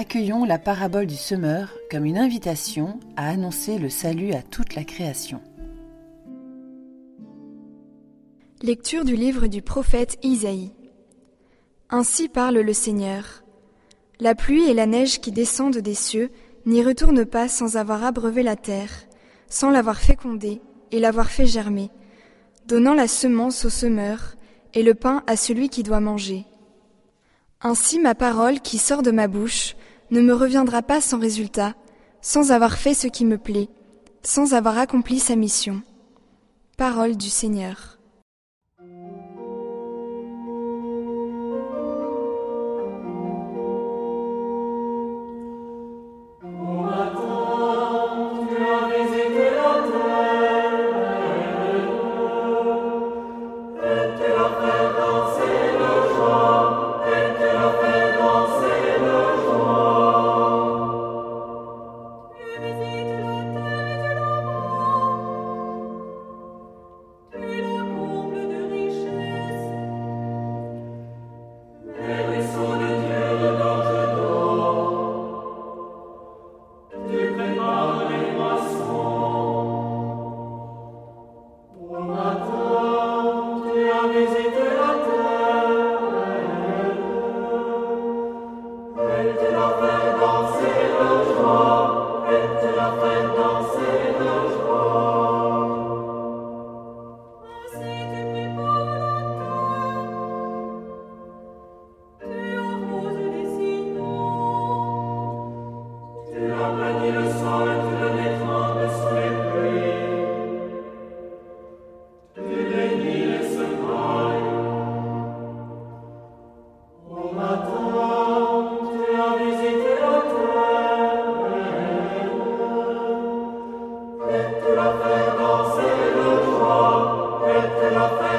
accueillons la parabole du semeur comme une invitation à annoncer le salut à toute la création. Lecture du livre du prophète Isaïe. Ainsi parle le Seigneur. La pluie et la neige qui descendent des cieux n'y retournent pas sans avoir abreuvé la terre, sans l'avoir fécondée et l'avoir fait germer, donnant la semence au semeur et le pain à celui qui doit manger. Ainsi ma parole qui sort de ma bouche ne me reviendra pas sans résultat, sans avoir fait ce qui me plaît, sans avoir accompli sa mission. Parole du Seigneur. Lord,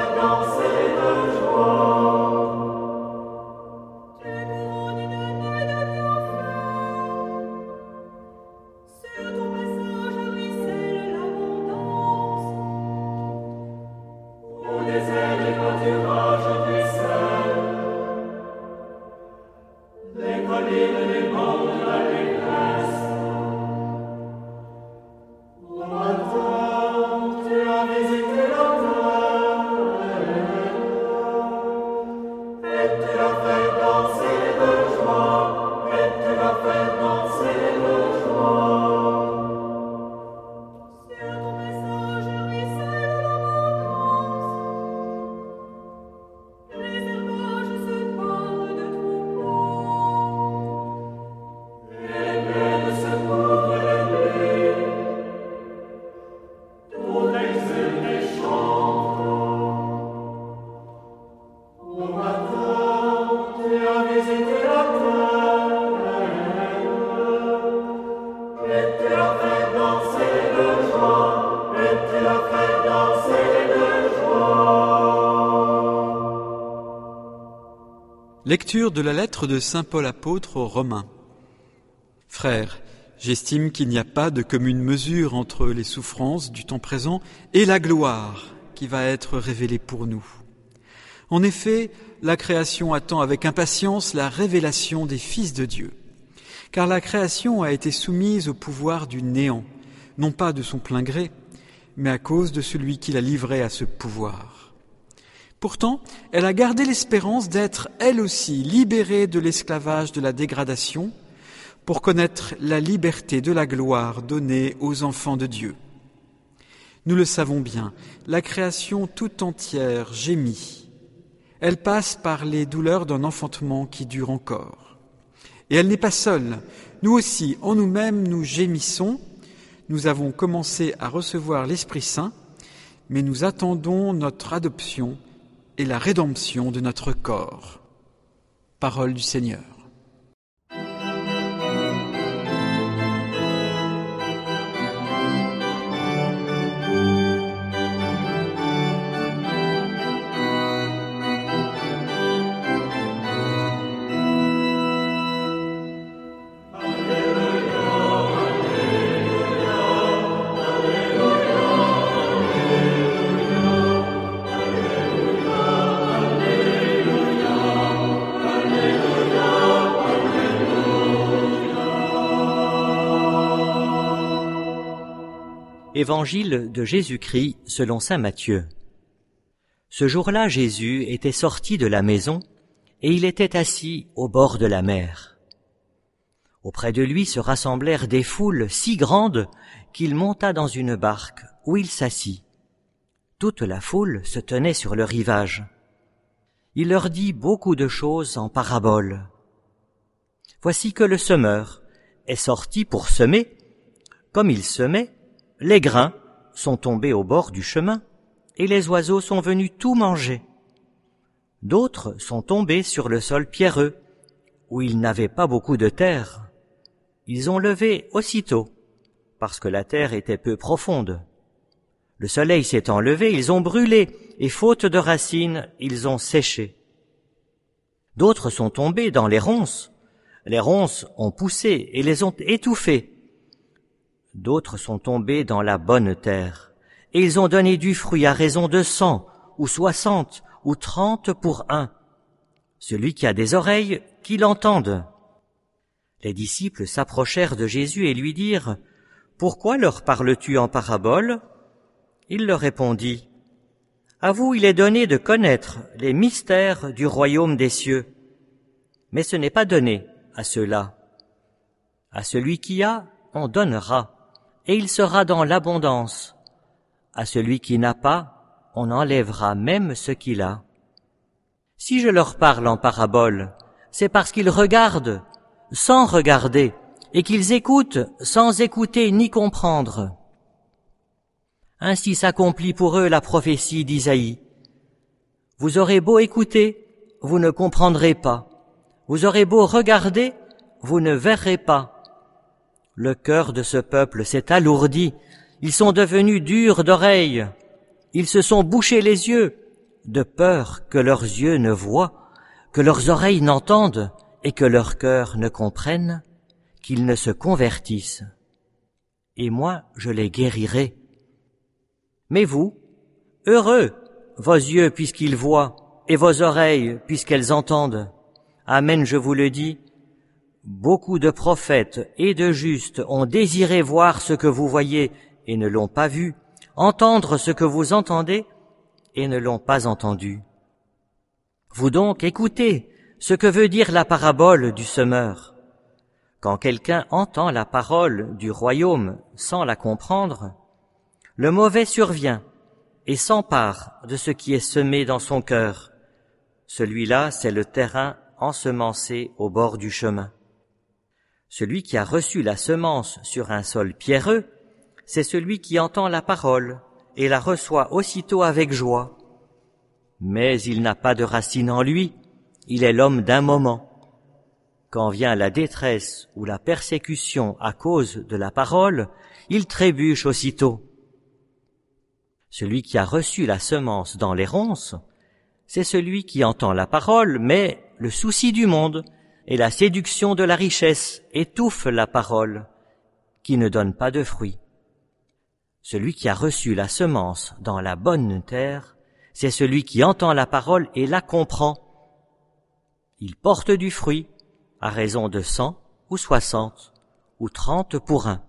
Lecture de la lettre de Saint Paul apôtre aux Romains. Frères, j'estime qu'il n'y a pas de commune mesure entre les souffrances du temps présent et la gloire qui va être révélée pour nous. En effet, la création attend avec impatience la révélation des fils de Dieu, car la création a été soumise au pouvoir du néant, non pas de son plein gré, mais à cause de celui qui l'a livré à ce pouvoir. Pourtant, elle a gardé l'espérance d'être, elle aussi, libérée de l'esclavage de la dégradation pour connaître la liberté de la gloire donnée aux enfants de Dieu. Nous le savons bien, la création tout entière gémit. Elle passe par les douleurs d'un enfantement qui dure encore. Et elle n'est pas seule. Nous aussi, en nous-mêmes, nous gémissons. Nous avons commencé à recevoir l'Esprit Saint, mais nous attendons notre adoption et la rédemption de notre corps. Parole du Seigneur. Évangile de Jésus-Christ selon saint Matthieu. Ce jour-là, Jésus était sorti de la maison et il était assis au bord de la mer. Auprès de lui se rassemblèrent des foules si grandes qu'il monta dans une barque où il s'assit. Toute la foule se tenait sur le rivage. Il leur dit beaucoup de choses en paraboles. Voici que le semeur est sorti pour semer. Comme il semait, les grains sont tombés au bord du chemin, et les oiseaux sont venus tout manger. D'autres sont tombés sur le sol pierreux, où il n'avait pas beaucoup de terre. Ils ont levé aussitôt, parce que la terre était peu profonde. Le soleil s'étant levé, ils ont brûlé, et faute de racines, ils ont séché. D'autres sont tombés dans les ronces. Les ronces ont poussé et les ont étouffés. D'autres sont tombés dans la bonne terre, et ils ont donné du fruit à raison de cent, ou soixante, ou trente pour un. Celui qui a des oreilles, qu'il entende. Les disciples s'approchèrent de Jésus et lui dirent, Pourquoi leur parles-tu en parabole? Il leur répondit, À vous il est donné de connaître les mystères du royaume des cieux, mais ce n'est pas donné à ceux-là. À celui qui a, on donnera, et il sera dans l'abondance. À celui qui n'a pas, on enlèvera même ce qu'il a. Si je leur parle en parabole, c'est parce qu'ils regardent sans regarder, et qu'ils écoutent sans écouter ni comprendre. Ainsi s'accomplit pour eux la prophétie d'Isaïe. Vous aurez beau écouter, vous ne comprendrez pas. Vous aurez beau regarder, vous ne verrez pas. Le cœur de ce peuple s'est alourdi, ils sont devenus durs d'oreilles, ils se sont bouchés les yeux, de peur que leurs yeux ne voient, que leurs oreilles n'entendent, et que leur cœur ne comprenne, qu'ils ne se convertissent. Et moi, je les guérirai. Mais vous, heureux, vos yeux puisqu'ils voient, et vos oreilles puisqu'elles entendent. Amen, je vous le dis, Beaucoup de prophètes et de justes ont désiré voir ce que vous voyez et ne l'ont pas vu, entendre ce que vous entendez et ne l'ont pas entendu. Vous donc écoutez ce que veut dire la parabole du semeur. Quand quelqu'un entend la parole du royaume sans la comprendre, le mauvais survient et s'empare de ce qui est semé dans son cœur. Celui-là, c'est le terrain ensemencé au bord du chemin. Celui qui a reçu la semence sur un sol pierreux, c'est celui qui entend la parole et la reçoit aussitôt avec joie. Mais il n'a pas de racine en lui, il est l'homme d'un moment. Quand vient la détresse ou la persécution à cause de la parole, il trébuche aussitôt. Celui qui a reçu la semence dans les ronces, c'est celui qui entend la parole, mais le souci du monde et la séduction de la richesse étouffe la parole, qui ne donne pas de fruits. Celui qui a reçu la semence dans la bonne terre, c'est celui qui entend la parole et la comprend. Il porte du fruit, à raison de cent ou soixante ou trente pour un.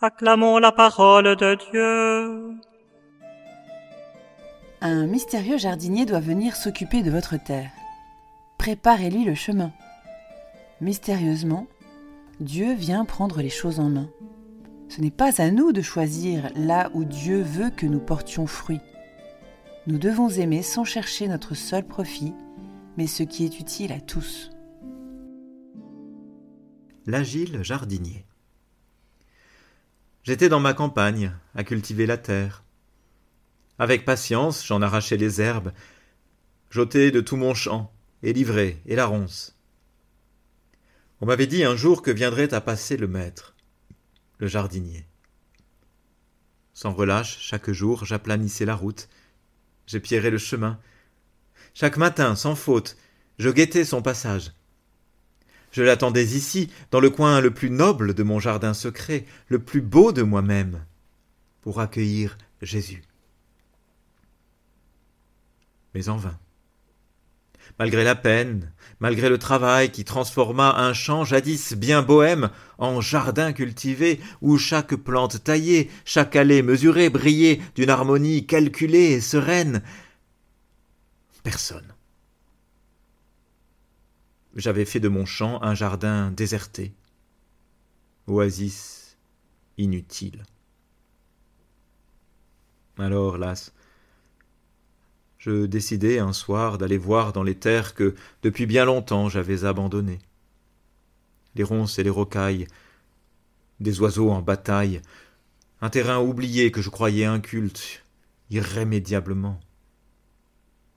Acclamons la parole de Dieu. Un mystérieux jardinier doit venir s'occuper de votre terre préparez-lui le chemin. Mystérieusement, Dieu vient prendre les choses en main. Ce n'est pas à nous de choisir là où Dieu veut que nous portions fruit. Nous devons aimer sans chercher notre seul profit, mais ce qui est utile à tous. L'agile jardinier. J'étais dans ma campagne, à cultiver la terre. Avec patience, j'en arrachais les herbes, j'ôtais de tout mon champ, et l'ivrée et la ronce. On m'avait dit un jour que viendrait à passer le maître, le jardinier. Sans relâche, chaque jour, j'aplanissais la route, j'épierrais le chemin. Chaque matin, sans faute, je guettais son passage. Je l'attendais ici, dans le coin le plus noble de mon jardin secret, le plus beau de moi-même, pour accueillir Jésus. Mais en vain. Malgré la peine, malgré le travail qui transforma un champ jadis bien bohème en jardin cultivé où chaque plante taillée, chaque allée mesurée brillait d'une harmonie calculée et sereine. Personne. J'avais fait de mon champ un jardin déserté, oasis inutile. Alors, las, je décidai un soir d'aller voir dans les terres que depuis bien longtemps j'avais abandonnées. Les ronces et les rocailles, des oiseaux en bataille, un terrain oublié que je croyais inculte, irrémédiablement.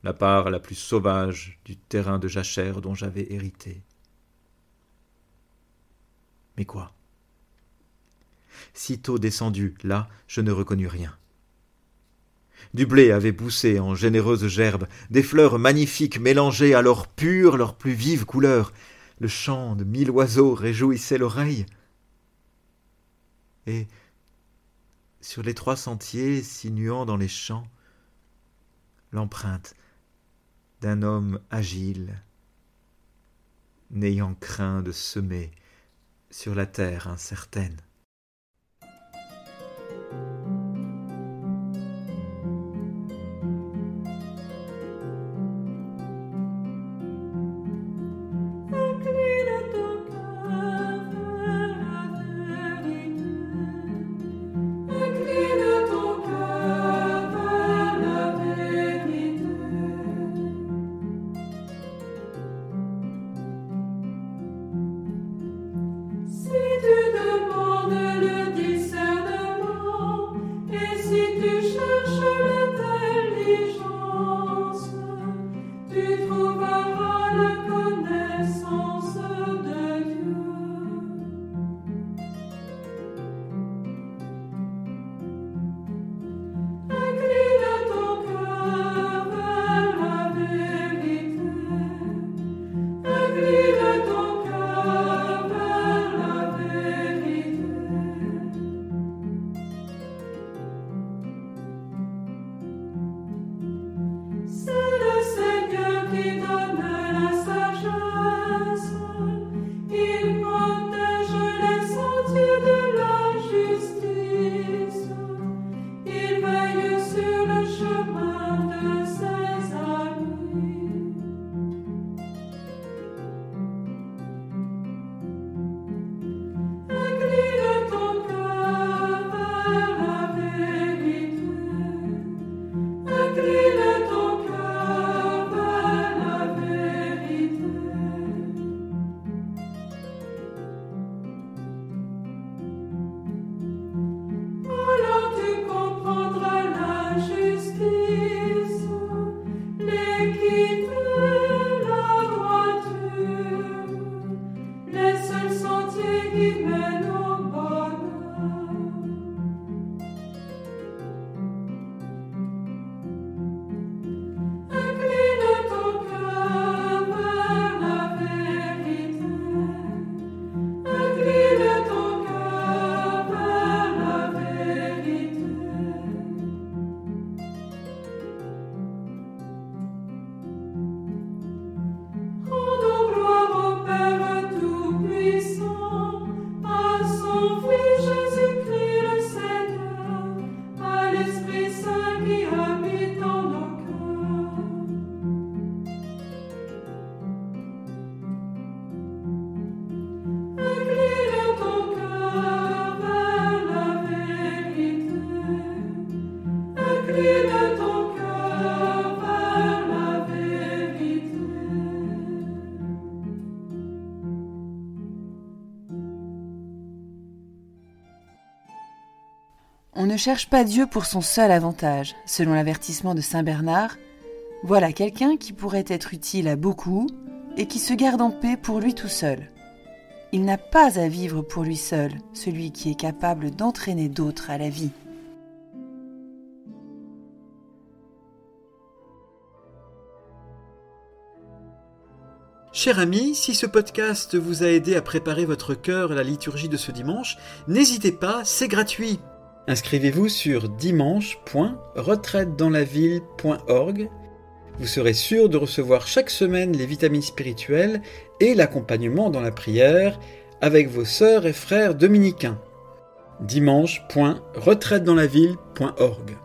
La part la plus sauvage du terrain de jachère dont j'avais hérité. Mais quoi? Sitôt descendu, là, je ne reconnus rien. Du blé avait poussé en généreuses gerbes, des fleurs magnifiques mélangées à l'or pur leurs plus vives couleurs. Le chant de mille oiseaux réjouissait l'oreille. Et, sur les trois sentiers sinuant dans les champs, l'empreinte d'un homme agile, n'ayant craint de semer sur la terre incertaine. On ne cherche pas Dieu pour son seul avantage. Selon l'avertissement de Saint Bernard, voilà quelqu'un qui pourrait être utile à beaucoup et qui se garde en paix pour lui tout seul. Il n'a pas à vivre pour lui seul, celui qui est capable d'entraîner d'autres à la vie. Cher ami, si ce podcast vous a aidé à préparer votre cœur à la liturgie de ce dimanche, n'hésitez pas, c'est gratuit. Inscrivez-vous sur dimanche.retraitedanslaville.org. vous serez sûr de recevoir chaque semaine les vitamines spirituelles et l'accompagnement dans la prière avec vos sœurs et frères dominicains. dimanche.retraitedanslaville.org